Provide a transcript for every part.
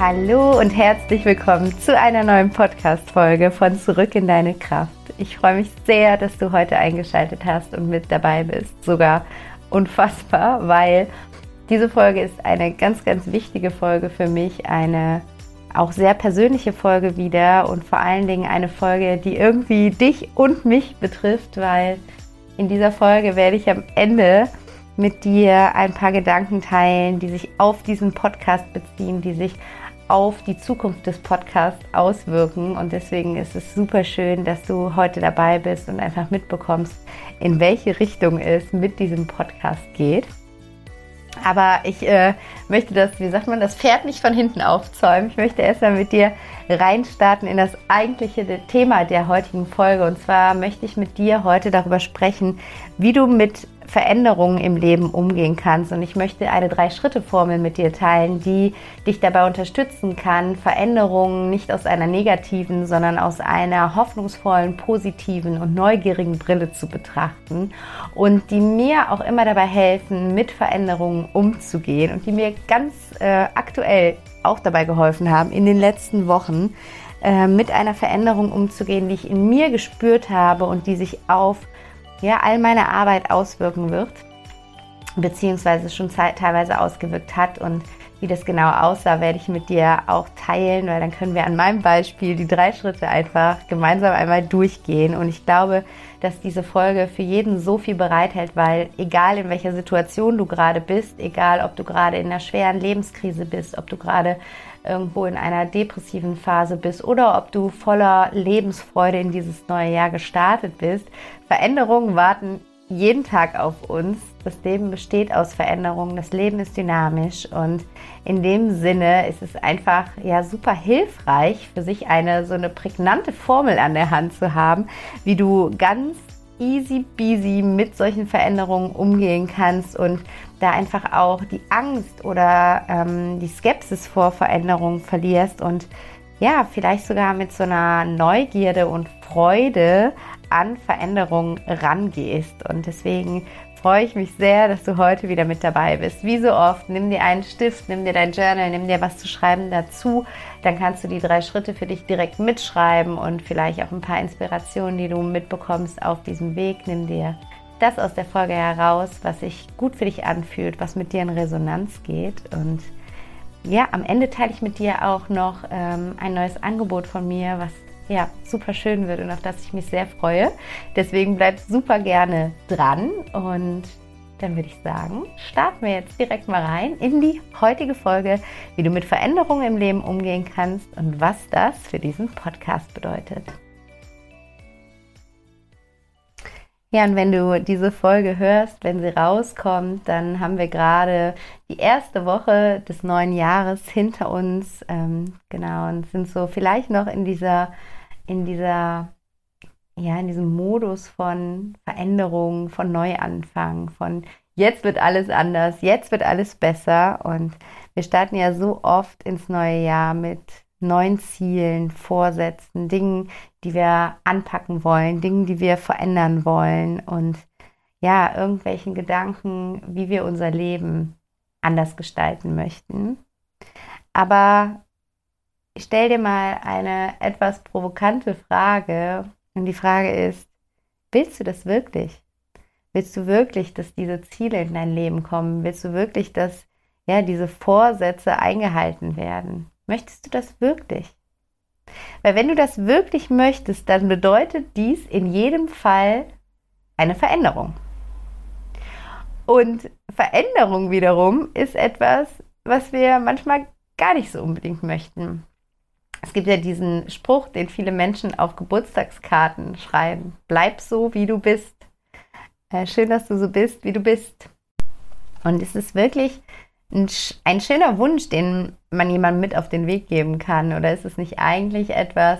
Hallo und herzlich willkommen zu einer neuen Podcast-Folge von Zurück in deine Kraft. Ich freue mich sehr, dass du heute eingeschaltet hast und mit dabei bist. Sogar unfassbar, weil diese Folge ist eine ganz, ganz wichtige Folge für mich. Eine auch sehr persönliche Folge wieder und vor allen Dingen eine Folge, die irgendwie dich und mich betrifft, weil in dieser Folge werde ich am Ende mit dir ein paar Gedanken teilen, die sich auf diesen Podcast beziehen, die sich auf die Zukunft des Podcasts auswirken. Und deswegen ist es super schön, dass du heute dabei bist und einfach mitbekommst, in welche Richtung es mit diesem Podcast geht. Aber ich äh, möchte das, wie sagt man, das Pferd nicht von hinten aufzäumen. Ich möchte erstmal mit dir reinstarten in das eigentliche Thema der heutigen Folge. Und zwar möchte ich mit dir heute darüber sprechen, wie du mit Veränderungen im Leben umgehen kannst. Und ich möchte eine Drei-Schritte-Formel mit dir teilen, die dich dabei unterstützen kann, Veränderungen nicht aus einer negativen, sondern aus einer hoffnungsvollen, positiven und neugierigen Brille zu betrachten und die mir auch immer dabei helfen, mit Veränderungen umzugehen und die mir ganz äh, aktuell auch dabei geholfen haben, in den letzten Wochen äh, mit einer Veränderung umzugehen, die ich in mir gespürt habe und die sich auf ja, all meine Arbeit auswirken wird, beziehungsweise schon teilweise ausgewirkt hat. Und wie das genau aussah, werde ich mit dir auch teilen, weil dann können wir an meinem Beispiel die drei Schritte einfach gemeinsam einmal durchgehen. Und ich glaube, dass diese Folge für jeden so viel bereithält, weil egal in welcher Situation du gerade bist, egal ob du gerade in einer schweren Lebenskrise bist, ob du gerade irgendwo in einer depressiven Phase bist oder ob du voller Lebensfreude in dieses neue Jahr gestartet bist, Veränderungen warten jeden Tag auf uns. Das Leben besteht aus Veränderungen, das Leben ist dynamisch. Und in dem Sinne ist es einfach ja super hilfreich für sich eine so eine prägnante Formel an der Hand zu haben, wie du ganz easy peasy mit solchen Veränderungen umgehen kannst und da einfach auch die Angst oder ähm, die Skepsis vor Veränderungen verlierst und ja, vielleicht sogar mit so einer Neugierde und Freude an Veränderungen rangehst. Und deswegen freue ich mich sehr, dass du heute wieder mit dabei bist. Wie so oft, nimm dir einen Stift, nimm dir dein Journal, nimm dir was zu schreiben dazu. Dann kannst du die drei Schritte für dich direkt mitschreiben und vielleicht auch ein paar Inspirationen, die du mitbekommst auf diesem Weg. Nimm dir das aus der Folge heraus, was sich gut für dich anfühlt, was mit dir in Resonanz geht. Und ja, am Ende teile ich mit dir auch noch ähm, ein neues Angebot von mir, was ja, super schön wird und auf das ich mich sehr freue. Deswegen bleib super gerne dran und dann würde ich sagen, starten wir jetzt direkt mal rein in die heutige Folge, wie du mit Veränderungen im Leben umgehen kannst und was das für diesen Podcast bedeutet. Ja, und wenn du diese Folge hörst, wenn sie rauskommt, dann haben wir gerade die erste Woche des neuen Jahres hinter uns. Ähm, genau, und sind so vielleicht noch in dieser in dieser, ja, in diesem Modus von Veränderung, von Neuanfang, von jetzt wird alles anders, jetzt wird alles besser. Und wir starten ja so oft ins neue Jahr mit neuen Zielen, Vorsätzen, Dingen, die wir anpacken wollen, Dingen, die wir verändern wollen und ja, irgendwelchen Gedanken, wie wir unser Leben anders gestalten möchten. Aber ich stelle dir mal eine etwas provokante Frage. Und die Frage ist, willst du das wirklich? Willst du wirklich, dass diese Ziele in dein Leben kommen? Willst du wirklich, dass ja, diese Vorsätze eingehalten werden? Möchtest du das wirklich? Weil wenn du das wirklich möchtest, dann bedeutet dies in jedem Fall eine Veränderung. Und Veränderung wiederum ist etwas, was wir manchmal gar nicht so unbedingt möchten. Es gibt ja diesen Spruch, den viele Menschen auf Geburtstagskarten schreiben. Bleib so, wie du bist. Äh, schön, dass du so bist, wie du bist. Und es ist wirklich ein, ein schöner Wunsch, den man jemandem mit auf den Weg geben kann. Oder ist es nicht eigentlich etwas,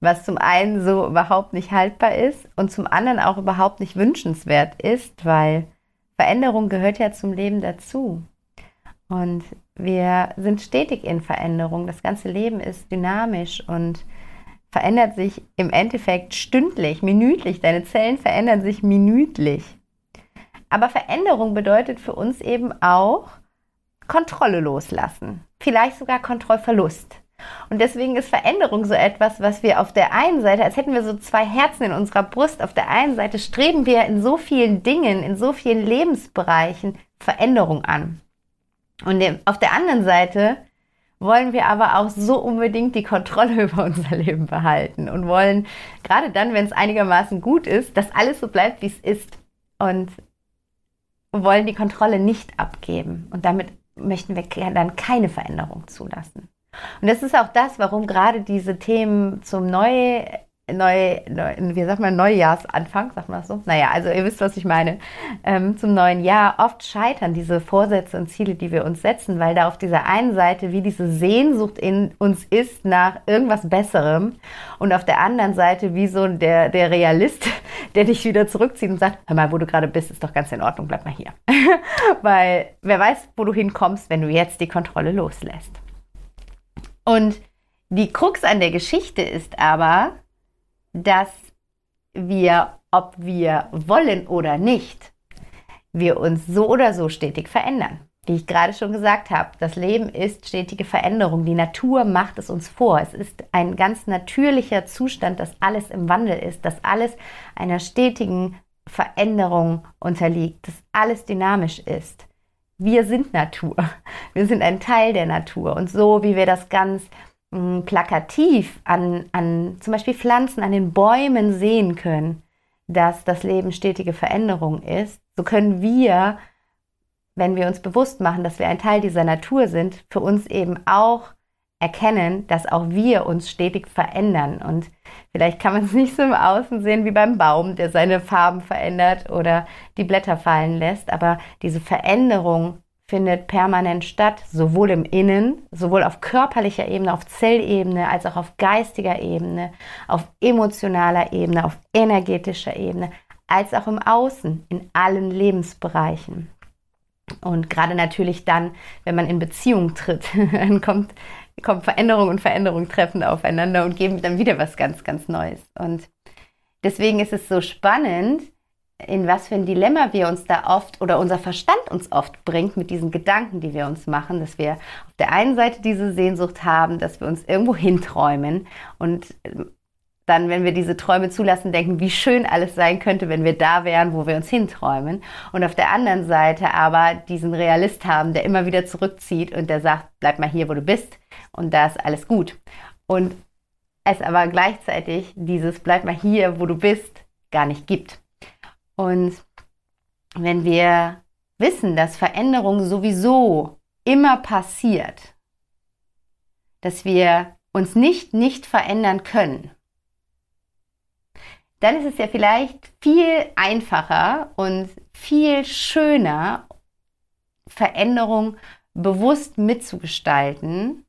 was zum einen so überhaupt nicht haltbar ist und zum anderen auch überhaupt nicht wünschenswert ist, weil Veränderung gehört ja zum Leben dazu. Und wir sind stetig in Veränderung. Das ganze Leben ist dynamisch und verändert sich im Endeffekt stündlich, minütlich. Deine Zellen verändern sich minütlich. Aber Veränderung bedeutet für uns eben auch Kontrolle loslassen. Vielleicht sogar Kontrollverlust. Und deswegen ist Veränderung so etwas, was wir auf der einen Seite, als hätten wir so zwei Herzen in unserer Brust, auf der einen Seite streben wir in so vielen Dingen, in so vielen Lebensbereichen Veränderung an. Und auf der anderen Seite wollen wir aber auch so unbedingt die Kontrolle über unser Leben behalten und wollen, gerade dann, wenn es einigermaßen gut ist, dass alles so bleibt, wie es ist. Und wollen die Kontrolle nicht abgeben. Und damit möchten wir dann keine Veränderung zulassen. Und das ist auch das, warum gerade diese Themen zum Neu neu, neu, wie sagt man, Neujahrsanfang, sagt man das so? Naja, also ihr wisst, was ich meine. Ähm, zum neuen Jahr oft scheitern diese Vorsätze und Ziele, die wir uns setzen, weil da auf dieser einen Seite wie diese Sehnsucht in uns ist nach irgendwas Besserem und auf der anderen Seite wie so der, der Realist, der dich wieder zurückzieht und sagt, hör mal, wo du gerade bist, ist doch ganz in Ordnung, bleib mal hier. weil wer weiß, wo du hinkommst, wenn du jetzt die Kontrolle loslässt. Und die Krux an der Geschichte ist aber, dass wir, ob wir wollen oder nicht, wir uns so oder so stetig verändern. Wie ich gerade schon gesagt habe, das Leben ist stetige Veränderung. Die Natur macht es uns vor. Es ist ein ganz natürlicher Zustand, dass alles im Wandel ist, dass alles einer stetigen Veränderung unterliegt, dass alles dynamisch ist. Wir sind Natur. Wir sind ein Teil der Natur. Und so wie wir das ganz plakativ an, an zum Beispiel Pflanzen, an den Bäumen sehen können, dass das Leben stetige Veränderung ist, so können wir, wenn wir uns bewusst machen, dass wir ein Teil dieser Natur sind, für uns eben auch erkennen, dass auch wir uns stetig verändern. Und vielleicht kann man es nicht so im Außen sehen wie beim Baum, der seine Farben verändert oder die Blätter fallen lässt, aber diese Veränderung findet permanent statt, sowohl im Innen, sowohl auf körperlicher Ebene, auf Zellebene, als auch auf geistiger Ebene, auf emotionaler Ebene, auf energetischer Ebene, als auch im Außen, in allen Lebensbereichen. Und gerade natürlich dann, wenn man in Beziehung tritt, dann kommt, kommt Veränderung und Veränderung treffen aufeinander und geben dann wieder was ganz, ganz Neues. Und deswegen ist es so spannend, in was für ein Dilemma wir uns da oft oder unser Verstand uns oft bringt mit diesen Gedanken, die wir uns machen, dass wir auf der einen Seite diese Sehnsucht haben, dass wir uns irgendwo hinträumen und ähm, dann, wenn wir diese Träume zulassen, denken, wie schön alles sein könnte, wenn wir da wären, wo wir uns hinträumen. Und auf der anderen Seite aber diesen Realist haben, der immer wieder zurückzieht und der sagt, bleib mal hier, wo du bist und da ist alles gut. Und es aber gleichzeitig dieses bleib mal hier, wo du bist, gar nicht gibt. Und wenn wir wissen, dass Veränderung sowieso immer passiert, dass wir uns nicht nicht verändern können, dann ist es ja vielleicht viel einfacher und viel schöner, Veränderung bewusst mitzugestalten,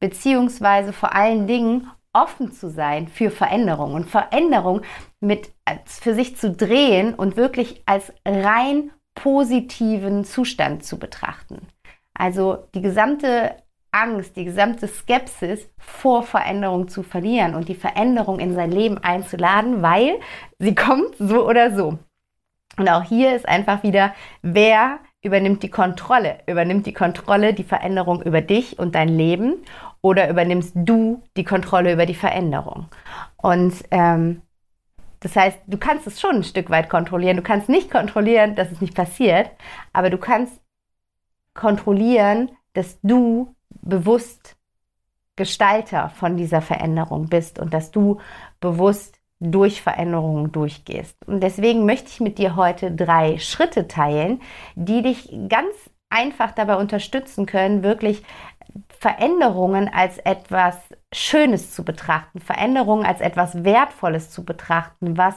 beziehungsweise vor allen Dingen offen zu sein für Veränderung und Veränderung mit für sich zu drehen und wirklich als rein positiven Zustand zu betrachten. Also die gesamte Angst, die gesamte Skepsis vor Veränderung zu verlieren und die Veränderung in sein Leben einzuladen, weil sie kommt so oder so. Und auch hier ist einfach wieder, wer übernimmt die Kontrolle? Übernimmt die Kontrolle die Veränderung über dich und dein Leben oder übernimmst du die Kontrolle über die Veränderung? Und ähm, das heißt, du kannst es schon ein Stück weit kontrollieren. Du kannst nicht kontrollieren, dass es nicht passiert, aber du kannst kontrollieren, dass du bewusst Gestalter von dieser Veränderung bist und dass du bewusst durch Veränderungen durchgehst. Und deswegen möchte ich mit dir heute drei Schritte teilen, die dich ganz einfach dabei unterstützen können, wirklich Veränderungen als etwas Schönes zu betrachten, Veränderungen als etwas Wertvolles zu betrachten, was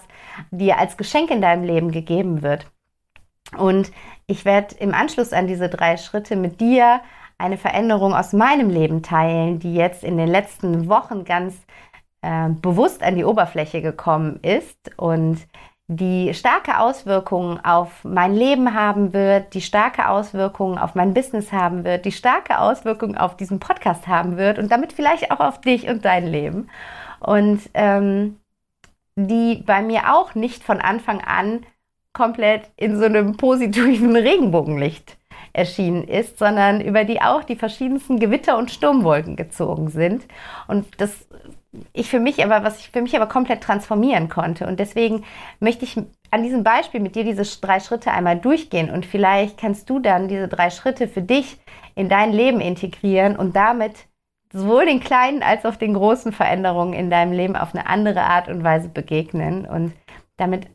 dir als Geschenk in deinem Leben gegeben wird. Und ich werde im Anschluss an diese drei Schritte mit dir eine Veränderung aus meinem Leben teilen, die jetzt in den letzten Wochen ganz äh, bewusst an die Oberfläche gekommen ist und die starke Auswirkungen auf mein Leben haben wird, die starke Auswirkungen auf mein Business haben wird, die starke Auswirkungen auf diesen Podcast haben wird und damit vielleicht auch auf dich und dein Leben. Und ähm, die bei mir auch nicht von Anfang an komplett in so einem positiven Regenbogenlicht erschienen ist, sondern über die auch die verschiedensten Gewitter und Sturmwolken gezogen sind. Und das ich für mich aber, was ich für mich aber komplett transformieren konnte. Und deswegen möchte ich an diesem Beispiel mit dir diese drei Schritte einmal durchgehen und vielleicht kannst du dann diese drei Schritte für dich in dein Leben integrieren und damit sowohl den kleinen als auch den großen Veränderungen in deinem Leben auf eine andere Art und Weise begegnen und damit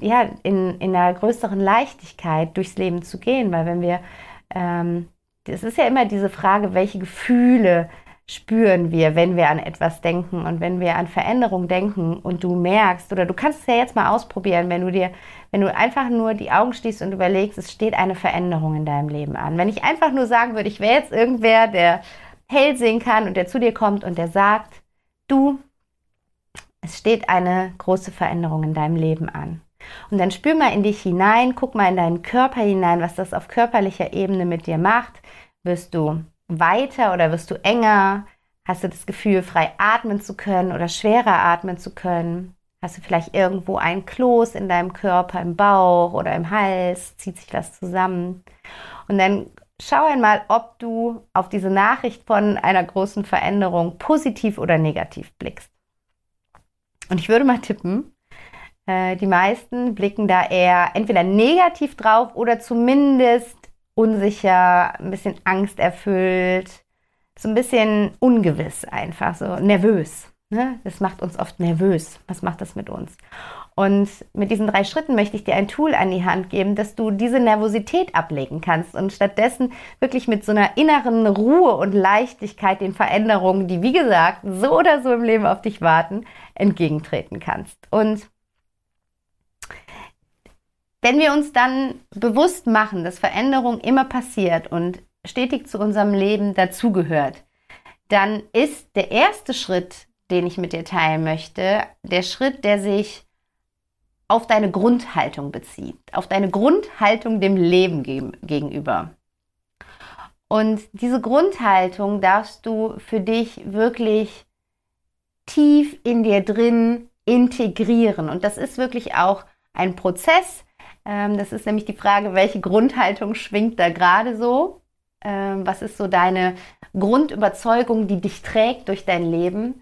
ja in, in einer größeren Leichtigkeit durchs Leben zu gehen, weil wenn wir ähm, es ist ja immer diese Frage, welche Gefühle spüren wir, wenn wir an etwas denken und wenn wir an Veränderung denken und du merkst, oder du kannst es ja jetzt mal ausprobieren, wenn du dir, wenn du einfach nur die Augen schließt und überlegst, es steht eine Veränderung in deinem Leben an. Wenn ich einfach nur sagen würde, ich wäre jetzt irgendwer, der hell sehen kann und der zu dir kommt und der sagt, du, es steht eine große Veränderung in deinem Leben an. Und dann spür mal in dich hinein, guck mal in deinen Körper hinein, was das auf körperlicher Ebene mit dir macht. Wirst du weiter oder wirst du enger? Hast du das Gefühl, frei atmen zu können oder schwerer atmen zu können? Hast du vielleicht irgendwo ein Kloß in deinem Körper, im Bauch oder im Hals? Zieht sich was zusammen? Und dann schau einmal, ob du auf diese Nachricht von einer großen Veränderung positiv oder negativ blickst. Und ich würde mal tippen, äh, die meisten blicken da eher entweder negativ drauf oder zumindest unsicher, ein bisschen angsterfüllt, so ein bisschen ungewiss einfach, so nervös. Ne? Das macht uns oft nervös. Was macht das mit uns? Und mit diesen drei Schritten möchte ich dir ein Tool an die Hand geben, dass du diese Nervosität ablegen kannst und stattdessen wirklich mit so einer inneren Ruhe und Leichtigkeit den Veränderungen, die wie gesagt so oder so im Leben auf dich warten, entgegentreten kannst. Und wenn wir uns dann bewusst machen, dass Veränderung immer passiert und stetig zu unserem Leben dazugehört, dann ist der erste Schritt, den ich mit dir teilen möchte, der Schritt, der sich auf deine Grundhaltung bezieht, auf deine Grundhaltung dem Leben gegenüber. Und diese Grundhaltung darfst du für dich wirklich tief in dir drin integrieren. Und das ist wirklich auch ein Prozess, das ist nämlich die Frage, welche Grundhaltung schwingt da gerade so? Ähm, was ist so deine Grundüberzeugung, die dich trägt durch dein Leben?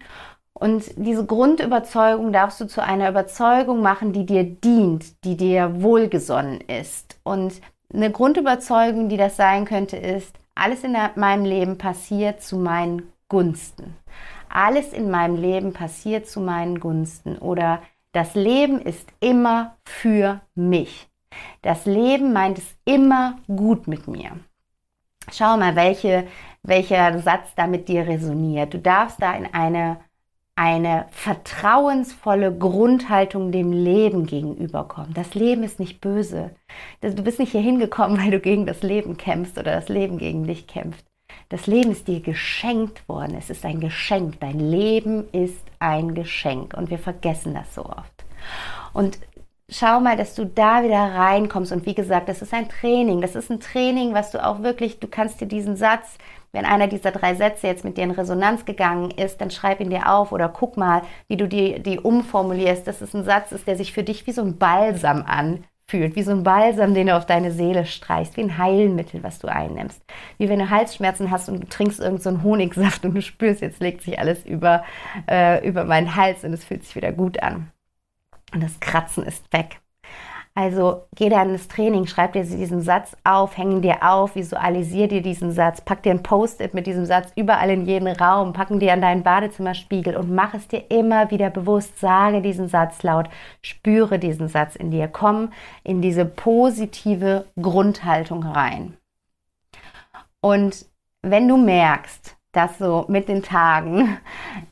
Und diese Grundüberzeugung darfst du zu einer Überzeugung machen, die dir dient, die dir wohlgesonnen ist. Und eine Grundüberzeugung, die das sein könnte, ist, alles in meinem Leben passiert zu meinen Gunsten. Alles in meinem Leben passiert zu meinen Gunsten. Oder das Leben ist immer für mich. Das Leben meint es immer gut mit mir. Schau mal, welche, welcher Satz da mit dir resoniert. Du darfst da in eine, eine vertrauensvolle Grundhaltung dem Leben gegenüberkommen. Das Leben ist nicht böse. Du bist nicht hier hingekommen, weil du gegen das Leben kämpfst oder das Leben gegen dich kämpft. Das Leben ist dir geschenkt worden. Es ist ein Geschenk. Dein Leben ist ein Geschenk. Und wir vergessen das so oft. Und schau mal, dass du da wieder reinkommst. Und wie gesagt, das ist ein Training. Das ist ein Training, was du auch wirklich, du kannst dir diesen Satz, wenn einer dieser drei Sätze jetzt mit dir in Resonanz gegangen ist, dann schreib ihn dir auf oder guck mal, wie du die, die umformulierst. Das ist ein Satz, ist, der sich für dich wie so ein Balsam anfühlt, wie so ein Balsam, den du auf deine Seele streichst, wie ein Heilmittel, was du einnimmst. Wie wenn du Halsschmerzen hast und du trinkst irgendeinen so Honigsaft und du spürst, jetzt legt sich alles über, äh, über meinen Hals und es fühlt sich wieder gut an und das Kratzen ist weg. Also geh dann ins Training, schreib dir diesen Satz auf, häng dir auf, visualisier dir diesen Satz, pack dir ein Post-it mit diesem Satz überall in jeden Raum, packen dir an deinen Badezimmerspiegel und mach es dir immer wieder bewusst. Sage diesen Satz laut, spüre diesen Satz in dir, komm in diese positive Grundhaltung rein. Und wenn du merkst, dass so mit den Tagen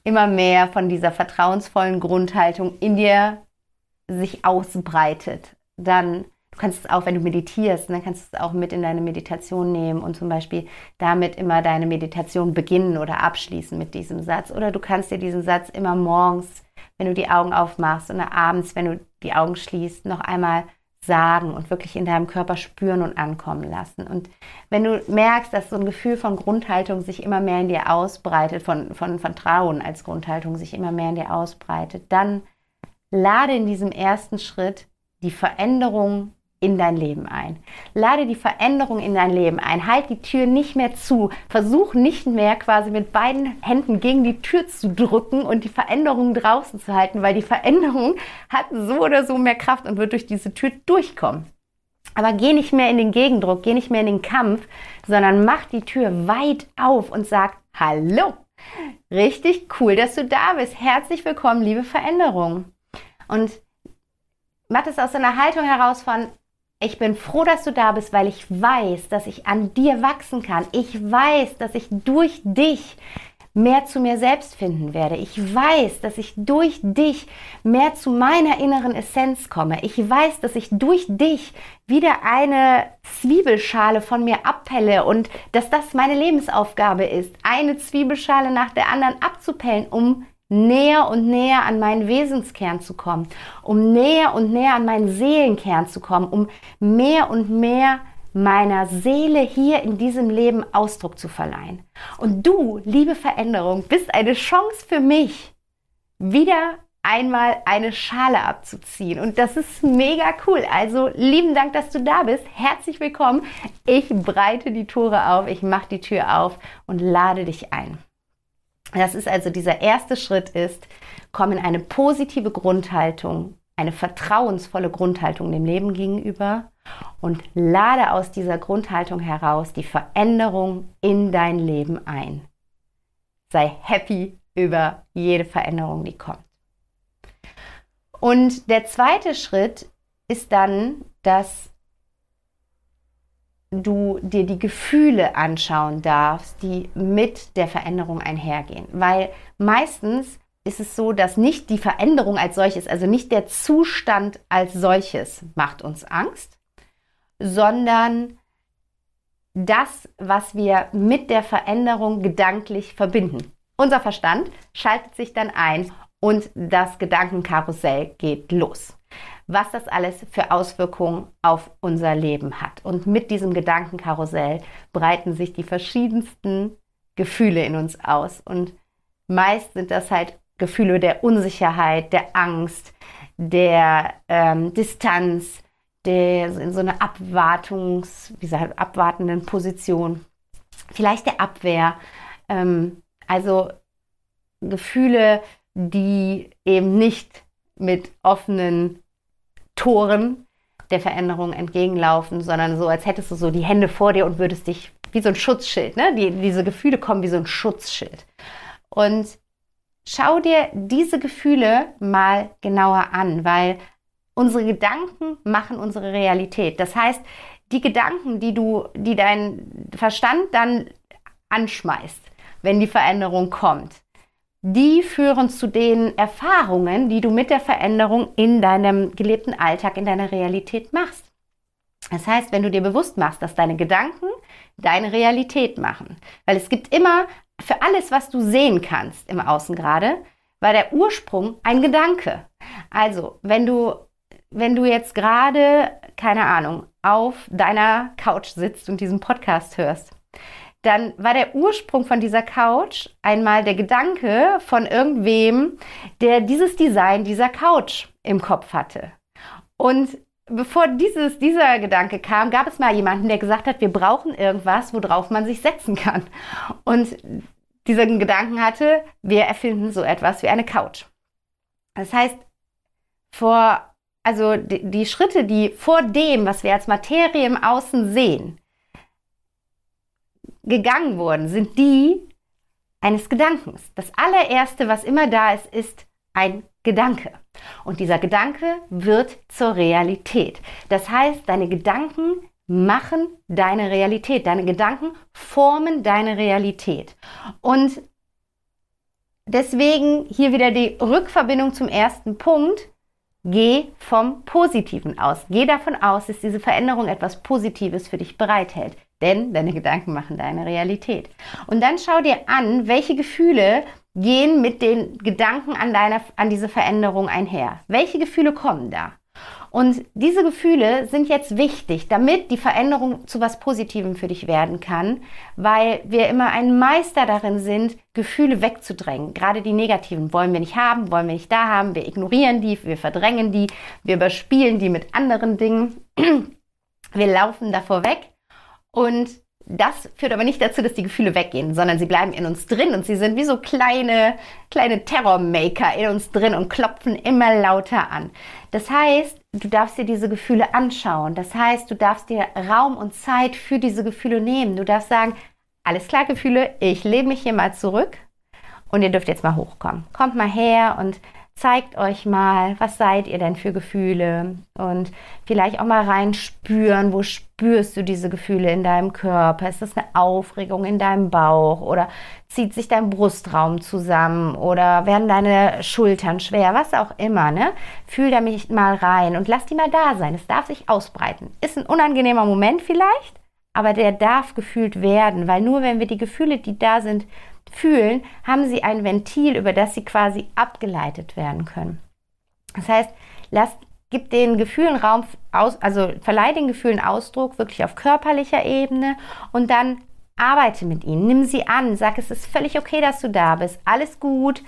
immer mehr von dieser vertrauensvollen Grundhaltung in dir sich ausbreitet, dann du kannst es auch, wenn du meditierst, dann kannst du es auch mit in deine Meditation nehmen und zum Beispiel damit immer deine Meditation beginnen oder abschließen mit diesem Satz. Oder du kannst dir diesen Satz immer morgens, wenn du die Augen aufmachst oder abends, wenn du die Augen schließt, noch einmal sagen und wirklich in deinem Körper spüren und ankommen lassen. Und wenn du merkst, dass so ein Gefühl von Grundhaltung sich immer mehr in dir ausbreitet, von, von Vertrauen als Grundhaltung sich immer mehr in dir ausbreitet, dann lade in diesem ersten Schritt die Veränderung in dein Leben ein. Lade die Veränderung in dein Leben ein. Halt die Tür nicht mehr zu. Versuch nicht mehr quasi mit beiden Händen gegen die Tür zu drücken und die Veränderung draußen zu halten, weil die Veränderung hat so oder so mehr Kraft und wird durch diese Tür durchkommen. Aber geh nicht mehr in den Gegendruck, geh nicht mehr in den Kampf, sondern mach die Tür weit auf und sag Hallo. Richtig cool, dass du da bist. Herzlich willkommen, liebe Veränderung. Und mach es aus einer Haltung heraus von, ich bin froh, dass du da bist, weil ich weiß, dass ich an dir wachsen kann. Ich weiß, dass ich durch dich mehr zu mir selbst finden werde. Ich weiß, dass ich durch dich mehr zu meiner inneren Essenz komme. Ich weiß, dass ich durch dich wieder eine Zwiebelschale von mir abpelle und dass das meine Lebensaufgabe ist, eine Zwiebelschale nach der anderen abzupellen, um näher und näher an meinen Wesenskern zu kommen, um näher und näher an meinen Seelenkern zu kommen, um mehr und mehr meiner Seele hier in diesem Leben Ausdruck zu verleihen. Und du, liebe Veränderung, bist eine Chance für mich, wieder einmal eine Schale abzuziehen. Und das ist mega cool. Also lieben Dank, dass du da bist. Herzlich willkommen. Ich breite die Tore auf, ich mache die Tür auf und lade dich ein. Das ist also dieser erste Schritt ist, komm in eine positive Grundhaltung, eine vertrauensvolle Grundhaltung dem Leben gegenüber und lade aus dieser Grundhaltung heraus die Veränderung in dein Leben ein. Sei happy über jede Veränderung, die kommt. Und der zweite Schritt ist dann, dass du dir die Gefühle anschauen darfst, die mit der Veränderung einhergehen. Weil meistens ist es so, dass nicht die Veränderung als solches, also nicht der Zustand als solches macht uns Angst, sondern das, was wir mit der Veränderung gedanklich verbinden. Unser Verstand schaltet sich dann ein und das Gedankenkarussell geht los was das alles für Auswirkungen auf unser Leben hat. Und mit diesem Gedankenkarussell breiten sich die verschiedensten Gefühle in uns aus. Und meist sind das halt Gefühle der Unsicherheit, der Angst, der ähm, Distanz, der in so einer Abwartungs, wie gesagt, abwartenden Position, vielleicht der Abwehr. Ähm, also Gefühle, die eben nicht mit offenen Toren der Veränderung entgegenlaufen, sondern so, als hättest du so die Hände vor dir und würdest dich wie so ein Schutzschild, ne? Die, diese Gefühle kommen wie so ein Schutzschild. Und schau dir diese Gefühle mal genauer an, weil unsere Gedanken machen unsere Realität. Das heißt, die Gedanken, die du, die dein Verstand dann anschmeißt, wenn die Veränderung kommt, die führen zu den Erfahrungen, die du mit der Veränderung in deinem gelebten Alltag, in deiner Realität machst. Das heißt, wenn du dir bewusst machst, dass deine Gedanken deine Realität machen, weil es gibt immer für alles, was du sehen kannst im Außen gerade, war der Ursprung ein Gedanke. Also, wenn du, wenn du jetzt gerade, keine Ahnung, auf deiner Couch sitzt und diesen Podcast hörst, dann war der Ursprung von dieser Couch einmal der Gedanke von irgendwem, der dieses Design dieser Couch im Kopf hatte. Und bevor dieses, dieser Gedanke kam, gab es mal jemanden, der gesagt hat, wir brauchen irgendwas, worauf man sich setzen kann. Und diesen Gedanken hatte, wir erfinden so etwas wie eine Couch. Das heißt, vor also die, die Schritte, die vor dem, was wir als Materie im Außen sehen, gegangen wurden, sind die eines Gedankens. Das allererste, was immer da ist, ist ein Gedanke. Und dieser Gedanke wird zur Realität. Das heißt, deine Gedanken machen deine Realität. Deine Gedanken formen deine Realität. Und deswegen hier wieder die Rückverbindung zum ersten Punkt. Geh vom Positiven aus. Geh davon aus, dass diese Veränderung etwas Positives für dich bereithält. Denn deine Gedanken machen deine Realität. Und dann schau dir an, welche Gefühle gehen mit den Gedanken an, deine, an diese Veränderung einher. Welche Gefühle kommen da? Und diese Gefühle sind jetzt wichtig, damit die Veränderung zu was Positivem für dich werden kann, weil wir immer ein Meister darin sind, Gefühle wegzudrängen. Gerade die negativen wollen wir nicht haben, wollen wir nicht da haben, wir ignorieren die, wir verdrängen die, wir überspielen die mit anderen Dingen. Wir laufen davor weg und das führt aber nicht dazu, dass die Gefühle weggehen, sondern sie bleiben in uns drin und sie sind wie so kleine, kleine Terrormaker in uns drin und klopfen immer lauter an. Das heißt, du darfst dir diese Gefühle anschauen. Das heißt, du darfst dir Raum und Zeit für diese Gefühle nehmen. Du darfst sagen, alles klar, Gefühle, ich lebe mich hier mal zurück und ihr dürft jetzt mal hochkommen. Kommt mal her und zeigt euch mal, was seid ihr denn für Gefühle und vielleicht auch mal reinspüren, wo spürst du diese Gefühle in deinem Körper? Ist das eine Aufregung in deinem Bauch oder zieht sich dein Brustraum zusammen oder werden deine Schultern schwer, was auch immer, ne? Fühl da mich mal rein und lass die mal da sein. Es darf sich ausbreiten. Ist ein unangenehmer Moment vielleicht, aber der darf gefühlt werden, weil nur wenn wir die Gefühle, die da sind, fühlen, haben sie ein Ventil, über das sie quasi abgeleitet werden können. Das heißt, lasst, gib den Gefühlen Raum aus, also verleih den Gefühlen Ausdruck wirklich auf körperlicher Ebene und dann arbeite mit ihnen, nimm sie an, sag, es ist völlig okay, dass du da bist, alles gut.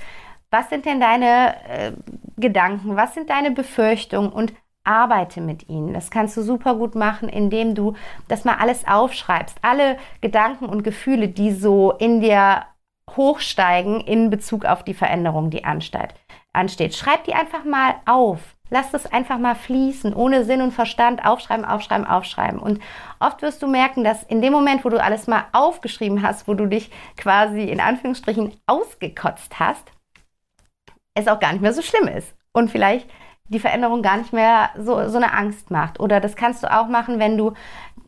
Was sind denn deine äh, Gedanken? Was sind deine Befürchtungen? Und arbeite mit ihnen. Das kannst du super gut machen, indem du das mal alles aufschreibst. Alle Gedanken und Gefühle, die so in dir hochsteigen in Bezug auf die Veränderung, die ansteht. ansteht. Schreib die einfach mal auf. Lass das einfach mal fließen, ohne Sinn und Verstand. Aufschreiben, aufschreiben, aufschreiben. Und oft wirst du merken, dass in dem Moment, wo du alles mal aufgeschrieben hast, wo du dich quasi in Anführungsstrichen ausgekotzt hast, es auch gar nicht mehr so schlimm ist. Und vielleicht die Veränderung gar nicht mehr so, so eine Angst macht. Oder das kannst du auch machen, wenn du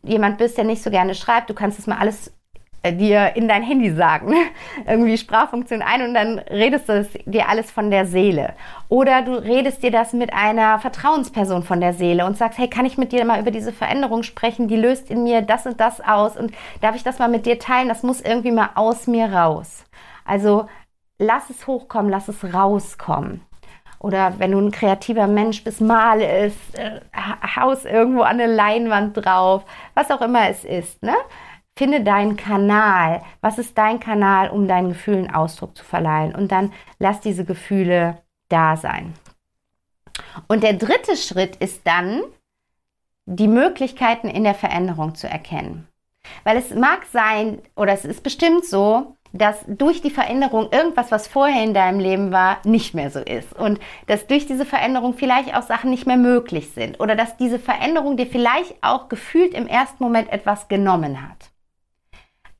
jemand bist, der nicht so gerne schreibt. Du kannst es mal alles dir in dein Handy sagen, irgendwie Sprachfunktion ein und dann redest du dir alles von der Seele. Oder du redest dir das mit einer Vertrauensperson von der Seele und sagst, hey, kann ich mit dir mal über diese Veränderung sprechen? Die löst in mir das und das aus und darf ich das mal mit dir teilen? Das muss irgendwie mal aus mir raus. Also lass es hochkommen, lass es rauskommen. Oder wenn du ein kreativer Mensch bist, male es, äh, haus irgendwo an eine Leinwand drauf, was auch immer es ist. Ne? Finde deinen Kanal. Was ist dein Kanal, um deinen Gefühlen Ausdruck zu verleihen? Und dann lass diese Gefühle da sein. Und der dritte Schritt ist dann, die Möglichkeiten in der Veränderung zu erkennen. Weil es mag sein, oder es ist bestimmt so, dass durch die Veränderung irgendwas, was vorher in deinem Leben war, nicht mehr so ist. Und dass durch diese Veränderung vielleicht auch Sachen nicht mehr möglich sind. Oder dass diese Veränderung dir vielleicht auch gefühlt im ersten Moment etwas genommen hat.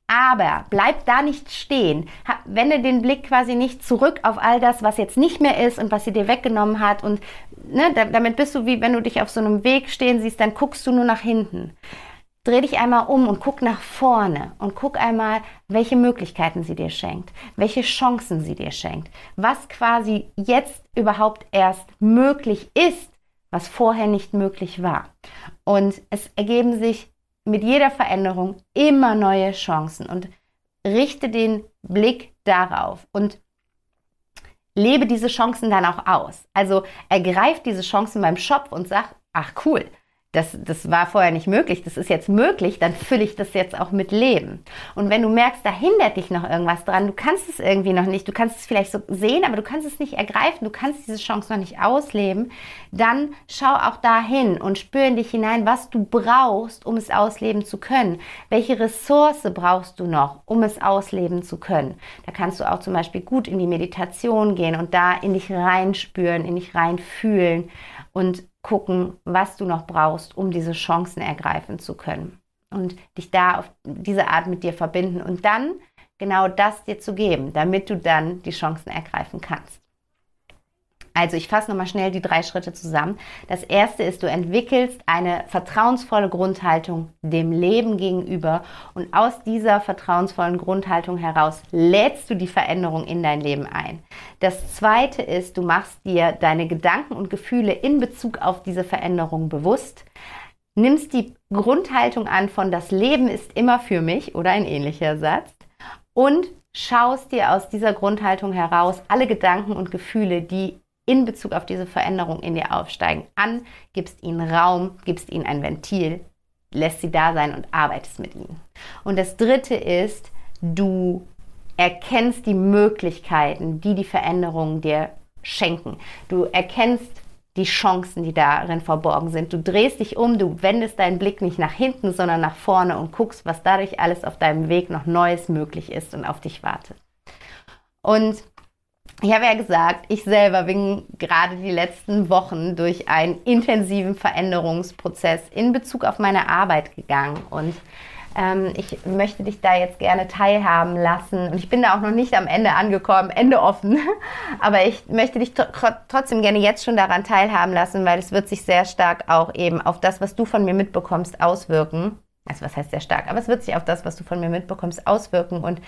Aber bleib da nicht stehen. Wende den Blick quasi nicht zurück auf all das, was jetzt nicht mehr ist und was sie dir weggenommen hat. Und ne, damit bist du wie wenn du dich auf so einem Weg stehen siehst, dann guckst du nur nach hinten. Dreh dich einmal um und guck nach vorne und guck einmal, welche Möglichkeiten sie dir schenkt, welche Chancen sie dir schenkt, was quasi jetzt überhaupt erst möglich ist, was vorher nicht möglich war. Und es ergeben sich mit jeder Veränderung immer neue Chancen und richte den Blick darauf und lebe diese Chancen dann auch aus. Also ergreif diese Chancen beim Shop und sag, ach cool, das, das war vorher nicht möglich, das ist jetzt möglich, dann fülle ich das jetzt auch mit Leben. Und wenn du merkst, da hindert dich noch irgendwas dran, du kannst es irgendwie noch nicht, du kannst es vielleicht so sehen, aber du kannst es nicht ergreifen, du kannst diese Chance noch nicht ausleben, dann schau auch dahin und spür in dich hinein, was du brauchst, um es ausleben zu können. Welche Ressource brauchst du noch, um es ausleben zu können? Da kannst du auch zum Beispiel gut in die Meditation gehen und da in dich reinspüren, in dich reinfühlen und gucken, was du noch brauchst, um diese Chancen ergreifen zu können. Und dich da auf diese Art mit dir verbinden und dann genau das dir zu geben, damit du dann die Chancen ergreifen kannst. Also ich fasse nochmal schnell die drei Schritte zusammen. Das erste ist, du entwickelst eine vertrauensvolle Grundhaltung dem Leben gegenüber und aus dieser vertrauensvollen Grundhaltung heraus lädst du die Veränderung in dein Leben ein. Das zweite ist, du machst dir deine Gedanken und Gefühle in Bezug auf diese Veränderung bewusst nimmst die Grundhaltung an von das Leben ist immer für mich oder ein ähnlicher Satz und schaust dir aus dieser Grundhaltung heraus alle Gedanken und Gefühle, die in Bezug auf diese Veränderung in dir aufsteigen, an, gibst ihnen Raum, gibst ihnen ein Ventil, lässt sie da sein und arbeitest mit ihnen. Und das Dritte ist, du erkennst die Möglichkeiten, die die Veränderungen dir schenken. Du erkennst die Chancen, die darin verborgen sind. Du drehst dich um, du wendest deinen Blick nicht nach hinten, sondern nach vorne und guckst, was dadurch alles auf deinem Weg noch Neues möglich ist und auf dich wartet. Und ich habe ja gesagt, ich selber bin gerade die letzten Wochen durch einen intensiven Veränderungsprozess in Bezug auf meine Arbeit gegangen und ähm, ich möchte dich da jetzt gerne teilhaben lassen. Und ich bin da auch noch nicht am Ende angekommen, Ende offen. Aber ich möchte dich trotzdem gerne jetzt schon daran teilhaben lassen, weil es wird sich sehr stark auch eben auf das, was du von mir mitbekommst, auswirken. Also was heißt sehr stark, aber es wird sich auf das, was du von mir mitbekommst, auswirken und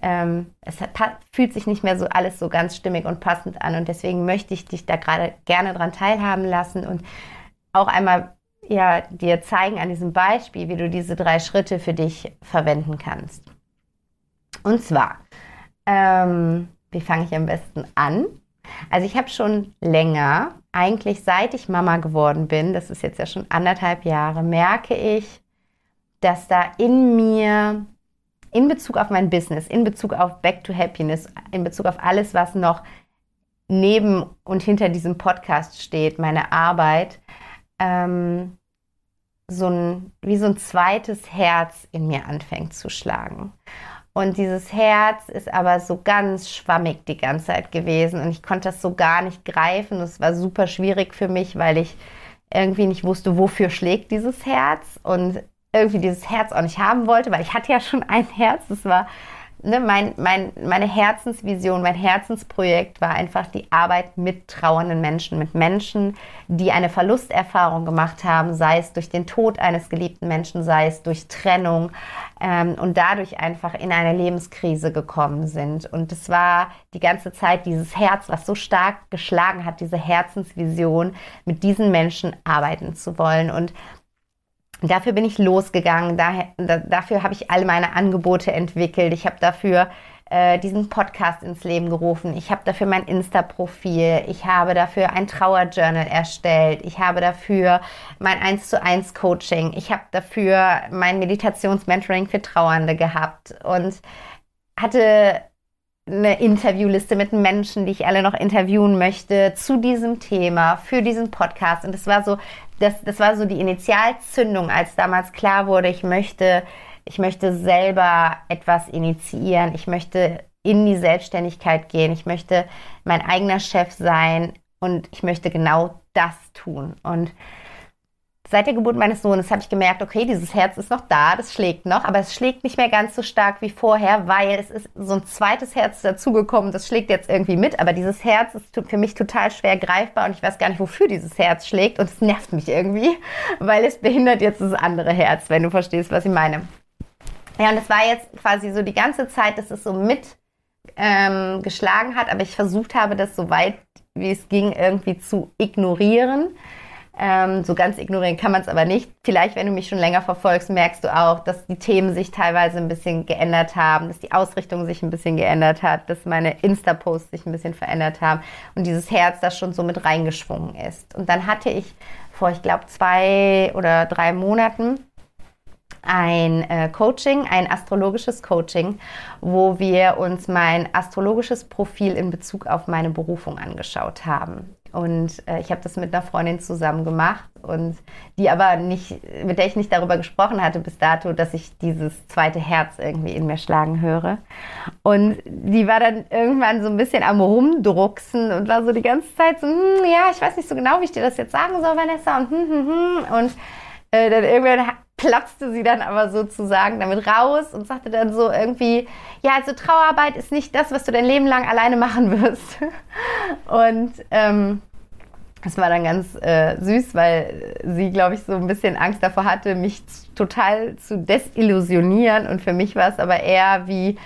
ähm, es hat, fühlt sich nicht mehr so alles so ganz stimmig und passend an und deswegen möchte ich dich da gerade gerne daran teilhaben lassen und auch einmal ja, dir zeigen an diesem Beispiel, wie du diese drei Schritte für dich verwenden kannst. Und zwar, ähm, wie fange ich am besten an? Also ich habe schon länger, eigentlich seit ich Mama geworden bin, das ist jetzt ja schon anderthalb Jahre, merke ich, dass da in mir, in Bezug auf mein Business, in Bezug auf Back to Happiness, in Bezug auf alles, was noch neben und hinter diesem Podcast steht, meine Arbeit, ähm, so ein, wie so ein zweites Herz in mir anfängt zu schlagen. Und dieses Herz ist aber so ganz schwammig die ganze Zeit gewesen und ich konnte das so gar nicht greifen. Es war super schwierig für mich, weil ich irgendwie nicht wusste, wofür schlägt dieses Herz und irgendwie dieses Herz auch nicht haben wollte, weil ich hatte ja schon ein Herz. Das war ne, mein, mein, meine Herzensvision, mein Herzensprojekt war einfach die Arbeit mit trauernden Menschen, mit Menschen, die eine Verlusterfahrung gemacht haben, sei es durch den Tod eines geliebten Menschen, sei es durch Trennung ähm, und dadurch einfach in eine Lebenskrise gekommen sind. Und es war die ganze Zeit dieses Herz, was so stark geschlagen hat, diese Herzensvision, mit diesen Menschen arbeiten zu wollen. Und dafür bin ich losgegangen. Daher, da, dafür habe ich all meine Angebote entwickelt. Ich habe dafür äh, diesen Podcast ins Leben gerufen. Ich habe dafür mein Insta-Profil. Ich habe dafür ein Trauerjournal erstellt. Ich habe dafür mein 1 zu 1 Coaching. Ich habe dafür mein Meditations-Mentoring für Trauernde gehabt und hatte eine Interviewliste mit Menschen, die ich alle noch interviewen möchte zu diesem Thema, für diesen Podcast. Und das war so das, das war so die Initialzündung, als damals klar wurde, ich möchte, ich möchte selber etwas initiieren, ich möchte in die Selbstständigkeit gehen, ich möchte mein eigener Chef sein und ich möchte genau das tun. Und seit der Geburt meines Sohnes habe ich gemerkt, okay, dieses Herz ist noch da, das schlägt noch, aber es schlägt nicht mehr ganz so stark wie vorher, weil es ist so ein zweites Herz dazugekommen, das schlägt jetzt irgendwie mit, aber dieses Herz ist für mich total schwer greifbar und ich weiß gar nicht, wofür dieses Herz schlägt und es nervt mich irgendwie, weil es behindert jetzt das andere Herz, wenn du verstehst, was ich meine. Ja, und es war jetzt quasi so die ganze Zeit, dass es so mit ähm, geschlagen hat, aber ich versucht habe, das so weit wie es ging irgendwie zu ignorieren ähm, so ganz ignorieren kann man es aber nicht. Vielleicht, wenn du mich schon länger verfolgst, merkst du auch, dass die Themen sich teilweise ein bisschen geändert haben, dass die Ausrichtung sich ein bisschen geändert hat, dass meine Insta-Posts sich ein bisschen verändert haben und dieses Herz das schon so mit reingeschwungen ist. Und dann hatte ich vor, ich glaube, zwei oder drei Monaten ein äh, Coaching, ein astrologisches Coaching, wo wir uns mein astrologisches Profil in Bezug auf meine Berufung angeschaut haben. Und äh, ich habe das mit einer Freundin zusammen gemacht und die aber nicht, mit der ich nicht darüber gesprochen hatte bis dato, dass ich dieses zweite Herz irgendwie in mir schlagen höre. Und die war dann irgendwann so ein bisschen am Rumdrucksen und war so die ganze Zeit so, hm, ja, ich weiß nicht so genau, wie ich dir das jetzt sagen soll, Vanessa. Und, hm, hm, hm. und äh, dann irgendwann platzte sie dann aber sozusagen damit raus und sagte dann so irgendwie, ja, also Trauerarbeit ist nicht das, was du dein Leben lang alleine machen wirst. Und ähm, das war dann ganz äh, süß, weil sie, glaube ich, so ein bisschen Angst davor hatte, mich total zu desillusionieren. Und für mich war es aber eher wie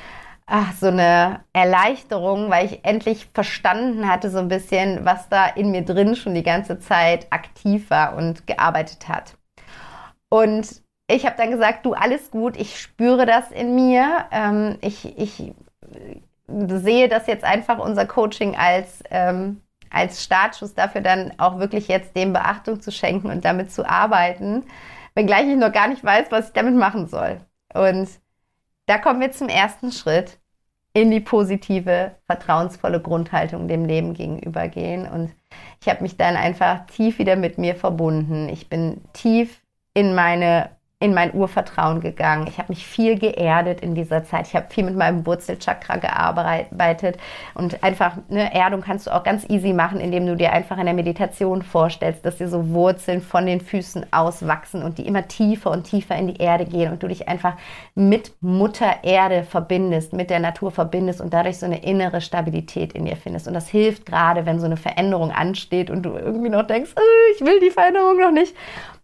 ach, so eine Erleichterung, weil ich endlich verstanden hatte, so ein bisschen, was da in mir drin schon die ganze Zeit aktiv war und gearbeitet hat. Und ich habe dann gesagt, du, alles gut, ich spüre das in mir. Ähm, ich, ich sehe das jetzt einfach, unser Coaching, als, ähm, als Startschuss dafür, dann auch wirklich jetzt dem Beachtung zu schenken und damit zu arbeiten, wenngleich ich noch gar nicht weiß, was ich damit machen soll. Und da kommen wir zum ersten Schritt in die positive, vertrauensvolle Grundhaltung dem Leben gegenübergehen. Und ich habe mich dann einfach tief wieder mit mir verbunden. Ich bin tief in meine in mein Urvertrauen gegangen. Ich habe mich viel geerdet in dieser Zeit. Ich habe viel mit meinem Wurzelchakra gearbeitet und einfach eine Erdung kannst du auch ganz easy machen, indem du dir einfach in der Meditation vorstellst, dass dir so Wurzeln von den Füßen auswachsen und die immer tiefer und tiefer in die Erde gehen und du dich einfach mit Mutter Erde verbindest, mit der Natur verbindest und dadurch so eine innere Stabilität in dir findest. Und das hilft gerade, wenn so eine Veränderung ansteht und du irgendwie noch denkst, oh, ich will die Veränderung noch nicht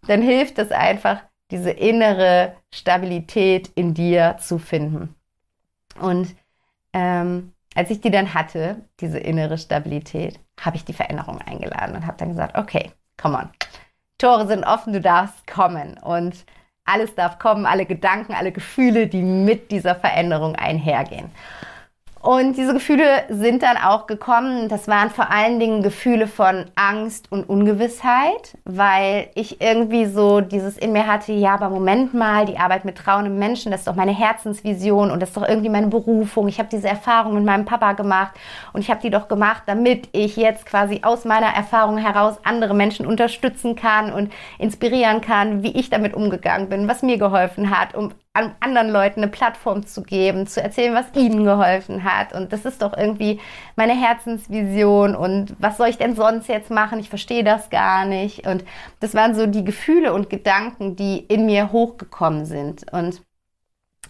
dann hilft es einfach, diese innere Stabilität in dir zu finden. Und ähm, als ich die dann hatte, diese innere Stabilität, habe ich die Veränderung eingeladen und habe dann gesagt, okay, come on. Tore sind offen, du darfst kommen. Und alles darf kommen, alle Gedanken, alle Gefühle, die mit dieser Veränderung einhergehen. Und diese Gefühle sind dann auch gekommen. Das waren vor allen Dingen Gefühle von Angst und Ungewissheit, weil ich irgendwie so dieses in mir hatte, ja, aber Moment mal, die Arbeit mit trauenden Menschen, das ist doch meine Herzensvision und das ist doch irgendwie meine Berufung. Ich habe diese Erfahrung mit meinem Papa gemacht und ich habe die doch gemacht, damit ich jetzt quasi aus meiner Erfahrung heraus andere Menschen unterstützen kann und inspirieren kann, wie ich damit umgegangen bin, was mir geholfen hat, um anderen Leuten eine Plattform zu geben, zu erzählen, was ihnen geholfen hat. Und das ist doch irgendwie meine Herzensvision. Und was soll ich denn sonst jetzt machen? Ich verstehe das gar nicht. Und das waren so die Gefühle und Gedanken, die in mir hochgekommen sind. Und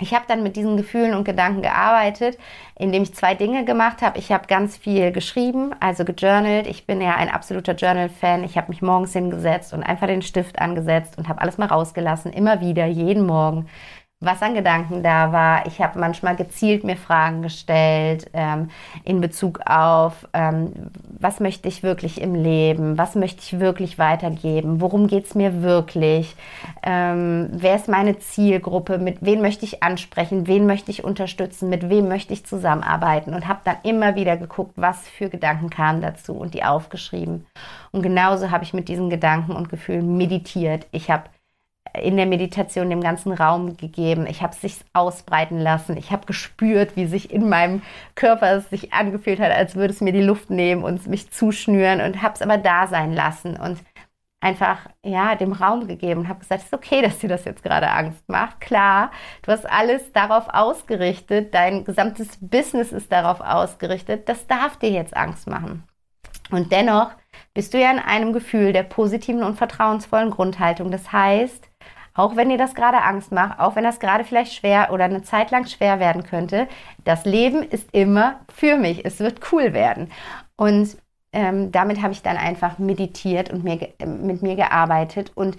ich habe dann mit diesen Gefühlen und Gedanken gearbeitet, indem ich zwei Dinge gemacht habe. Ich habe ganz viel geschrieben, also gejournalt. Ich bin ja ein absoluter Journal-Fan. Ich habe mich morgens hingesetzt und einfach den Stift angesetzt und habe alles mal rausgelassen, immer wieder, jeden Morgen was an Gedanken da war. Ich habe manchmal gezielt mir Fragen gestellt ähm, in Bezug auf, ähm, was möchte ich wirklich im Leben, was möchte ich wirklich weitergeben, worum geht es mir wirklich, ähm, wer ist meine Zielgruppe, mit wem möchte ich ansprechen, wen möchte ich unterstützen, mit wem möchte ich zusammenarbeiten? Und habe dann immer wieder geguckt, was für Gedanken kamen dazu und die aufgeschrieben. Und genauso habe ich mit diesen Gedanken und Gefühlen meditiert. Ich habe in der Meditation dem ganzen Raum gegeben. Ich habe es sich ausbreiten lassen. Ich habe gespürt, wie sich in meinem Körper es sich angefühlt hat, als würde es mir die Luft nehmen und mich zuschnüren und habe es aber da sein lassen und einfach ja dem Raum gegeben und habe gesagt, es ist okay, dass dir das jetzt gerade Angst macht. Klar, du hast alles darauf ausgerichtet, dein gesamtes Business ist darauf ausgerichtet, das darf dir jetzt Angst machen. Und dennoch bist du ja in einem Gefühl der positiven und vertrauensvollen Grundhaltung. Das heißt, auch wenn dir das gerade Angst macht, auch wenn das gerade vielleicht schwer oder eine Zeit lang schwer werden könnte, das Leben ist immer für mich. Es wird cool werden. Und ähm, damit habe ich dann einfach meditiert und mir, mit mir gearbeitet und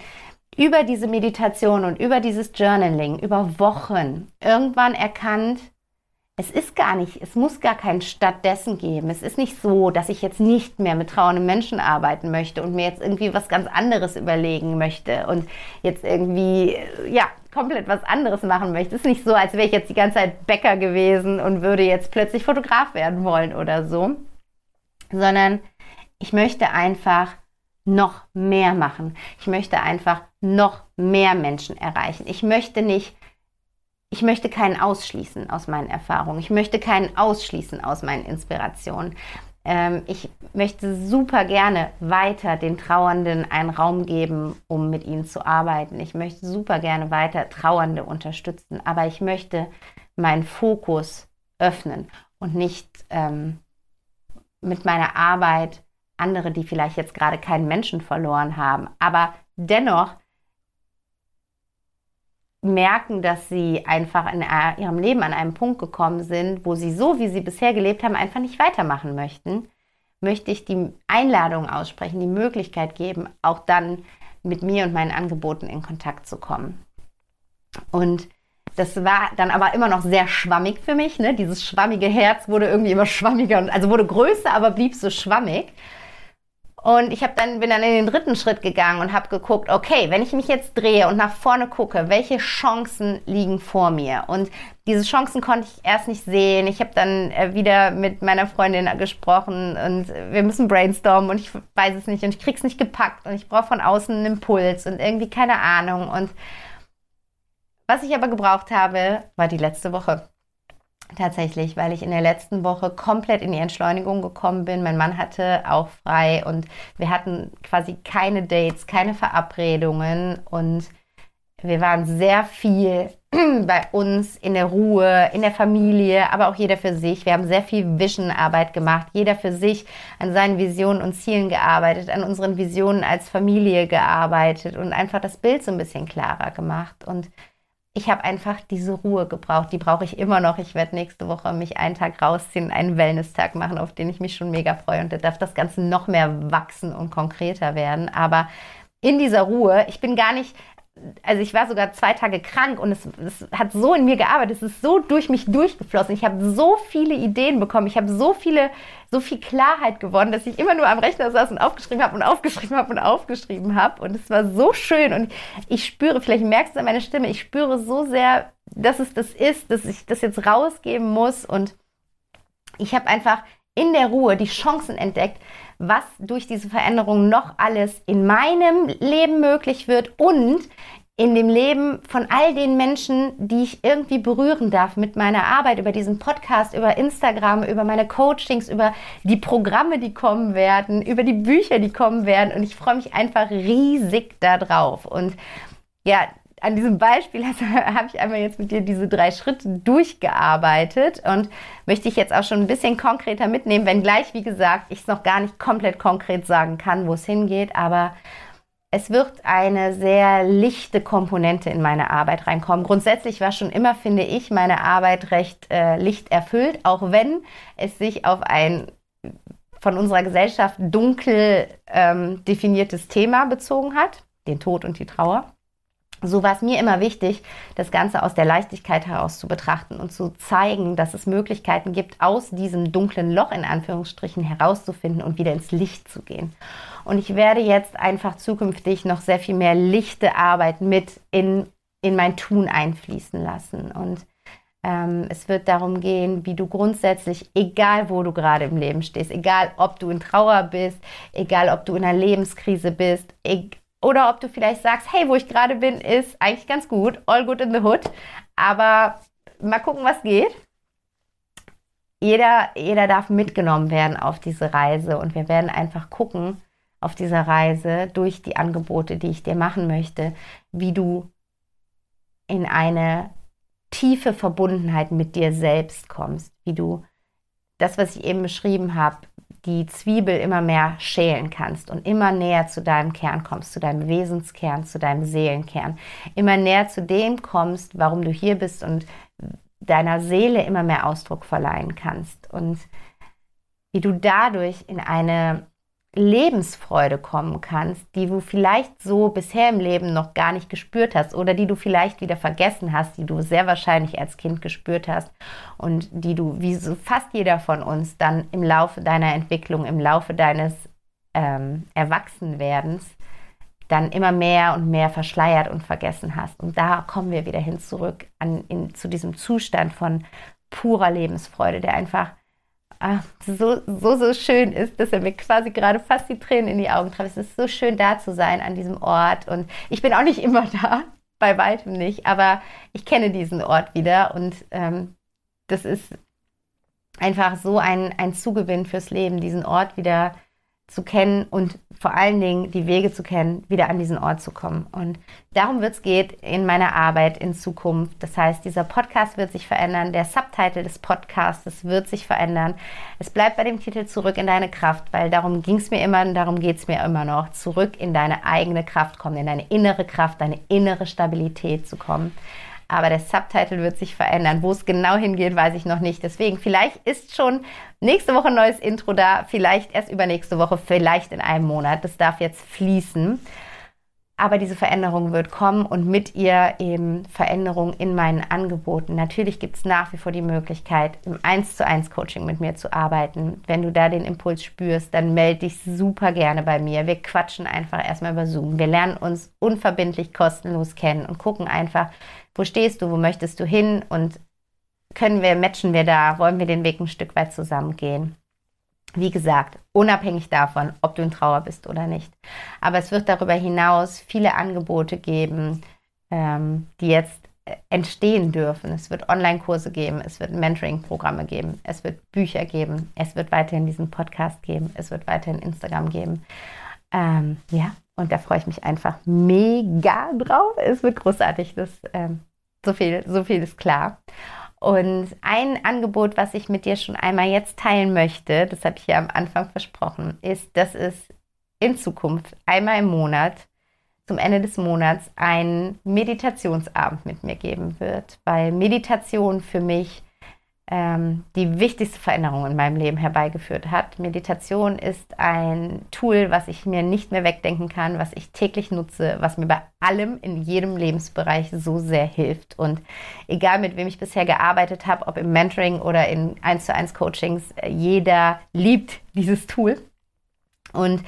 über diese Meditation und über dieses Journaling, über Wochen irgendwann erkannt, es ist gar nicht, es muss gar kein stattdessen geben. Es ist nicht so, dass ich jetzt nicht mehr mit trauenden Menschen arbeiten möchte und mir jetzt irgendwie was ganz anderes überlegen möchte und jetzt irgendwie, ja, komplett was anderes machen möchte. Es ist nicht so, als wäre ich jetzt die ganze Zeit Bäcker gewesen und würde jetzt plötzlich Fotograf werden wollen oder so, sondern ich möchte einfach noch mehr machen. Ich möchte einfach noch mehr Menschen erreichen. Ich möchte nicht ich möchte keinen ausschließen aus meinen Erfahrungen. Ich möchte keinen ausschließen aus meinen Inspirationen. Ähm, ich möchte super gerne weiter den Trauernden einen Raum geben, um mit ihnen zu arbeiten. Ich möchte super gerne weiter Trauernde unterstützen, aber ich möchte meinen Fokus öffnen und nicht ähm, mit meiner Arbeit andere, die vielleicht jetzt gerade keinen Menschen verloren haben, aber dennoch merken, dass sie einfach in ihrem Leben an einem Punkt gekommen sind, wo sie so, wie sie bisher gelebt haben, einfach nicht weitermachen möchten, möchte ich die Einladung aussprechen, die Möglichkeit geben, auch dann mit mir und meinen Angeboten in Kontakt zu kommen. Und das war dann aber immer noch sehr schwammig für mich. Ne? Dieses schwammige Herz wurde irgendwie immer schwammiger und also wurde größer, aber blieb so schwammig. Und ich dann bin dann in den dritten Schritt gegangen und habe geguckt, okay, wenn ich mich jetzt drehe und nach vorne gucke, welche Chancen liegen vor mir? Und diese Chancen konnte ich erst nicht sehen. Ich habe dann äh, wieder mit meiner Freundin gesprochen und wir müssen brainstormen und ich weiß es nicht und ich krieg's nicht gepackt und ich brauche von außen einen Impuls und irgendwie keine Ahnung und was ich aber gebraucht habe, war die letzte Woche. Tatsächlich, weil ich in der letzten Woche komplett in die Entschleunigung gekommen bin. Mein Mann hatte auch frei und wir hatten quasi keine Dates, keine Verabredungen und wir waren sehr viel bei uns in der Ruhe, in der Familie, aber auch jeder für sich. Wir haben sehr viel Vision-Arbeit gemacht, jeder für sich an seinen Visionen und Zielen gearbeitet, an unseren Visionen als Familie gearbeitet und einfach das Bild so ein bisschen klarer gemacht. Und ich habe einfach diese Ruhe gebraucht. Die brauche ich immer noch. Ich werde nächste Woche mich einen Tag rausziehen, einen Wellness-Tag machen, auf den ich mich schon mega freue. Und da darf das Ganze noch mehr wachsen und konkreter werden. Aber in dieser Ruhe, ich bin gar nicht, also ich war sogar zwei Tage krank und es, es, hat so in mir gearbeitet, es ist so durch mich durchgeflossen. Ich habe so viele Ideen bekommen, ich habe so viele, so viel Klarheit gewonnen, dass ich immer nur am Rechner saß und aufgeschrieben habe und aufgeschrieben habe und aufgeschrieben habe. Und es war so schön. Und ich spüre, vielleicht merkst du an meiner Stimme, ich spüre so sehr, dass es das ist, dass ich das jetzt rausgeben muss. Und ich habe einfach in der Ruhe die Chancen entdeckt, was durch diese Veränderung noch alles in meinem Leben möglich wird. Und in dem Leben von all den Menschen, die ich irgendwie berühren darf mit meiner Arbeit, über diesen Podcast, über Instagram, über meine Coachings, über die Programme, die kommen werden, über die Bücher, die kommen werden. Und ich freue mich einfach riesig darauf. Und ja, an diesem Beispiel habe ich einmal jetzt mit dir diese drei Schritte durchgearbeitet und möchte ich jetzt auch schon ein bisschen konkreter mitnehmen, wenngleich, wie gesagt, ich es noch gar nicht komplett konkret sagen kann, wo es hingeht, aber es wird eine sehr lichte Komponente in meine Arbeit reinkommen. Grundsätzlich war schon immer, finde ich, meine Arbeit recht äh, licht erfüllt, auch wenn es sich auf ein von unserer Gesellschaft dunkel ähm, definiertes Thema bezogen hat, den Tod und die Trauer so war es mir immer wichtig, das Ganze aus der Leichtigkeit heraus zu betrachten und zu zeigen, dass es Möglichkeiten gibt, aus diesem dunklen Loch in Anführungsstrichen herauszufinden und wieder ins Licht zu gehen. Und ich werde jetzt einfach zukünftig noch sehr viel mehr lichte Arbeit mit in, in mein Tun einfließen lassen. Und ähm, es wird darum gehen, wie du grundsätzlich, egal wo du gerade im Leben stehst, egal ob du in Trauer bist, egal ob du in einer Lebenskrise bist, egal oder ob du vielleicht sagst, hey, wo ich gerade bin, ist eigentlich ganz gut, all good in the hood. Aber mal gucken, was geht. Jeder, jeder darf mitgenommen werden auf diese Reise und wir werden einfach gucken auf dieser Reise durch die Angebote, die ich dir machen möchte, wie du in eine tiefe Verbundenheit mit dir selbst kommst, wie du das, was ich eben beschrieben habe, die Zwiebel immer mehr schälen kannst und immer näher zu deinem Kern kommst, zu deinem Wesenskern, zu deinem Seelenkern, immer näher zu dem kommst, warum du hier bist und deiner Seele immer mehr Ausdruck verleihen kannst. Und wie du dadurch in eine Lebensfreude kommen kannst, die du vielleicht so bisher im Leben noch gar nicht gespürt hast oder die du vielleicht wieder vergessen hast, die du sehr wahrscheinlich als Kind gespürt hast und die du, wie so fast jeder von uns, dann im Laufe deiner Entwicklung, im Laufe deines ähm, Erwachsenwerdens dann immer mehr und mehr verschleiert und vergessen hast. Und da kommen wir wieder hin zurück an, in, zu diesem Zustand von purer Lebensfreude, der einfach ach, so, so, so schön ist, dass er mir quasi gerade fast die Tränen in die Augen treibt. Es ist so schön da zu sein an diesem Ort und ich bin auch nicht immer da, bei weitem nicht, aber ich kenne diesen Ort wieder und ähm, das ist einfach so ein, ein Zugewinn fürs Leben, diesen Ort wieder zu kennen und vor allen Dingen die Wege zu kennen, wieder an diesen Ort zu kommen. Und darum wird es geht in meiner Arbeit in Zukunft. Das heißt, dieser Podcast wird sich verändern, der Subtitle des Podcasts wird sich verändern. Es bleibt bei dem Titel Zurück in deine Kraft, weil darum ging es mir immer und darum geht es mir immer noch. Zurück in deine eigene Kraft kommen, in deine innere Kraft, deine innere Stabilität zu kommen aber der Subtitle wird sich verändern. Wo es genau hingeht, weiß ich noch nicht. Deswegen, vielleicht ist schon nächste Woche ein neues Intro da, vielleicht erst übernächste Woche, vielleicht in einem Monat. Das darf jetzt fließen. Aber diese Veränderung wird kommen und mit ihr eben Veränderung in meinen Angeboten. Natürlich gibt es nach wie vor die Möglichkeit, im 1 zu 1 Coaching mit mir zu arbeiten. Wenn du da den Impuls spürst, dann melde dich super gerne bei mir. Wir quatschen einfach erstmal über Zoom. Wir lernen uns unverbindlich kostenlos kennen und gucken einfach, wo stehst du, wo möchtest du hin und können wir, matchen wir da, wollen wir den Weg ein Stück weit zusammen gehen. Wie gesagt, unabhängig davon, ob du in Trauer bist oder nicht. Aber es wird darüber hinaus viele Angebote geben, ähm, die jetzt äh, entstehen dürfen. Es wird Online-Kurse geben, es wird Mentoring-Programme geben, es wird Bücher geben, es wird weiterhin diesen Podcast geben, es wird weiterhin Instagram geben. Ähm, ja, und da freue ich mich einfach mega drauf. Es wird großartig. Das, ähm, so, viel, so viel ist klar. Und ein Angebot, was ich mit dir schon einmal jetzt teilen möchte, das habe ich ja am Anfang versprochen, ist, dass es in Zukunft einmal im Monat zum Ende des Monats einen Meditationsabend mit mir geben wird, weil Meditation für mich ähm, die wichtigste Veränderung in meinem Leben herbeigeführt hat. Meditation ist ein Tool, was ich mir nicht mehr wegdenken kann, was ich täglich nutze, was mir bei allem in jedem Lebensbereich so sehr hilft. Und egal mit wem ich bisher gearbeitet habe, ob im Mentoring oder in 1 zu 1 Coachings, jeder liebt dieses Tool. Und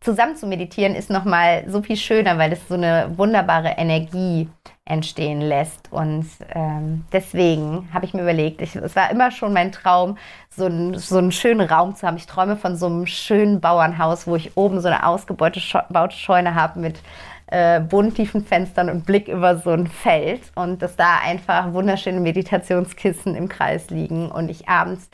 zusammen zu meditieren ist nochmal so viel schöner, weil es so eine wunderbare Energie entstehen lässt. Und ähm, deswegen habe ich mir überlegt, ich, es war immer schon mein Traum, so, ein, so einen schönen Raum zu haben. Ich träume von so einem schönen Bauernhaus, wo ich oben so eine ausgebaute Scheune habe mit äh, bunttiefen Fenstern und Blick über so ein Feld und dass da einfach wunderschöne Meditationskissen im Kreis liegen und ich abends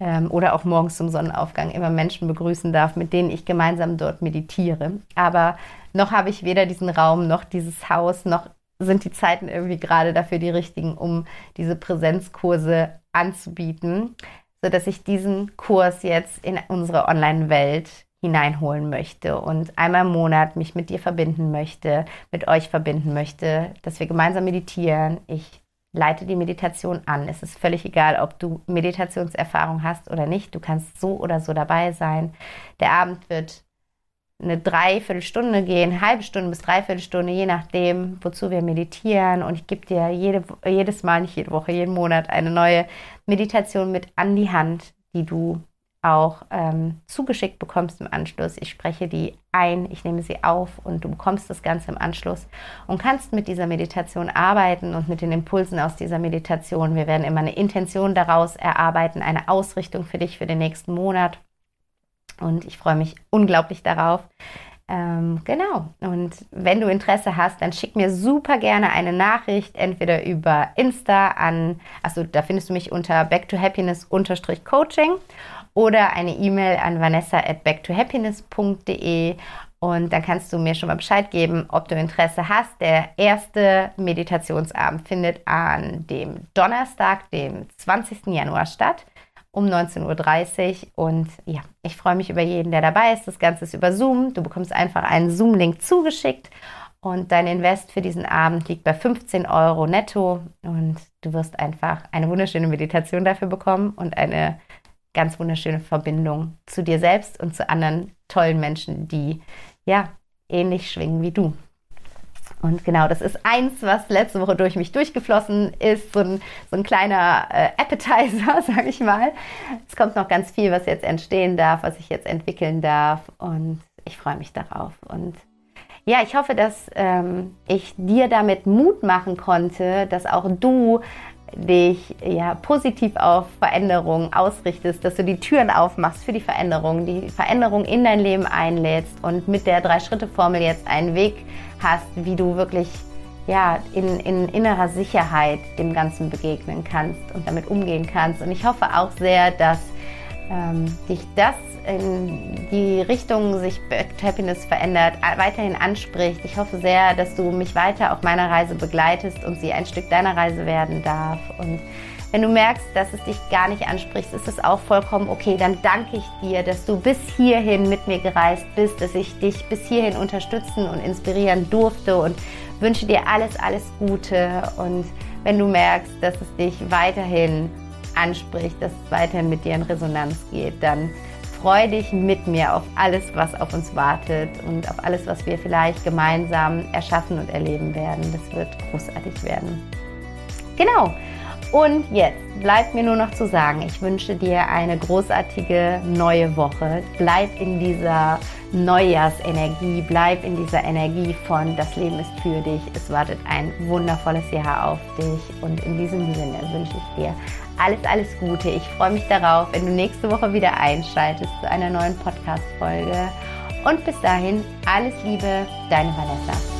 ähm, oder auch morgens zum Sonnenaufgang immer Menschen begrüßen darf, mit denen ich gemeinsam dort meditiere. Aber noch habe ich weder diesen Raum noch dieses Haus noch sind die Zeiten irgendwie gerade dafür die richtigen, um diese Präsenzkurse anzubieten, sodass ich diesen Kurs jetzt in unsere Online-Welt hineinholen möchte und einmal im Monat mich mit dir verbinden möchte, mit euch verbinden möchte, dass wir gemeinsam meditieren. Ich leite die Meditation an. Es ist völlig egal, ob du Meditationserfahrung hast oder nicht. Du kannst so oder so dabei sein. Der Abend wird eine Dreiviertelstunde gehen, halbe Stunde bis Dreiviertelstunde, je nachdem, wozu wir meditieren. Und ich gebe dir jede, jedes Mal, nicht jede Woche, jeden Monat eine neue Meditation mit an die Hand, die du auch ähm, zugeschickt bekommst im Anschluss. Ich spreche die ein, ich nehme sie auf und du bekommst das Ganze im Anschluss und kannst mit dieser Meditation arbeiten und mit den Impulsen aus dieser Meditation. Wir werden immer eine Intention daraus erarbeiten, eine Ausrichtung für dich für den nächsten Monat. Und ich freue mich unglaublich darauf. Ähm, genau. Und wenn du Interesse hast, dann schick mir super gerne eine Nachricht, entweder über Insta an, also da findest du mich unter backtohappiness-coaching oder eine E-Mail an vanessa at backtohappiness.de und dann kannst du mir schon mal Bescheid geben, ob du Interesse hast. Der erste Meditationsabend findet an dem Donnerstag, dem 20. Januar statt um 19.30 Uhr. Und ja, ich freue mich über jeden, der dabei ist. Das Ganze ist über Zoom. Du bekommst einfach einen Zoom-Link zugeschickt und dein Invest für diesen Abend liegt bei 15 Euro netto und du wirst einfach eine wunderschöne Meditation dafür bekommen und eine ganz wunderschöne Verbindung zu dir selbst und zu anderen tollen Menschen, die ja ähnlich schwingen wie du. Und genau, das ist eins, was letzte Woche durch mich durchgeflossen ist, so ein, so ein kleiner äh, Appetizer, sage ich mal. Es kommt noch ganz viel, was jetzt entstehen darf, was ich jetzt entwickeln darf und ich freue mich darauf. Und ja, ich hoffe, dass ähm, ich dir damit Mut machen konnte, dass auch du dich ja positiv auf Veränderungen ausrichtest, dass du die Türen aufmachst für die Veränderung, die Veränderung in dein Leben einlädst und mit der Drei-Schritte-Formel jetzt einen Weg hast, wie du wirklich ja, in, in innerer Sicherheit dem Ganzen begegnen kannst und damit umgehen kannst. Und ich hoffe auch sehr, dass ähm, dich das in die Richtung sich Happiness verändert, weiterhin anspricht. Ich hoffe sehr, dass du mich weiter auf meiner Reise begleitest und sie ein Stück deiner Reise werden darf. Und wenn du merkst, dass es dich gar nicht anspricht, ist es auch vollkommen okay. Dann danke ich dir, dass du bis hierhin mit mir gereist bist, dass ich dich bis hierhin unterstützen und inspirieren durfte und wünsche dir alles, alles Gute. Und wenn du merkst, dass es dich weiterhin anspricht, dass es weiterhin mit dir in Resonanz geht, dann freu dich mit mir auf alles, was auf uns wartet und auf alles, was wir vielleicht gemeinsam erschaffen und erleben werden. Das wird großartig werden. Genau. Und jetzt bleibt mir nur noch zu sagen, ich wünsche dir eine großartige neue Woche. Bleib in dieser Neujahrsenergie, bleib in dieser Energie von das Leben ist für dich. Es wartet ein wundervolles Jahr auf dich. Und in diesem Sinne wünsche ich dir alles, alles Gute. Ich freue mich darauf, wenn du nächste Woche wieder einschaltest zu einer neuen Podcast-Folge. Und bis dahin, alles Liebe, deine Vanessa.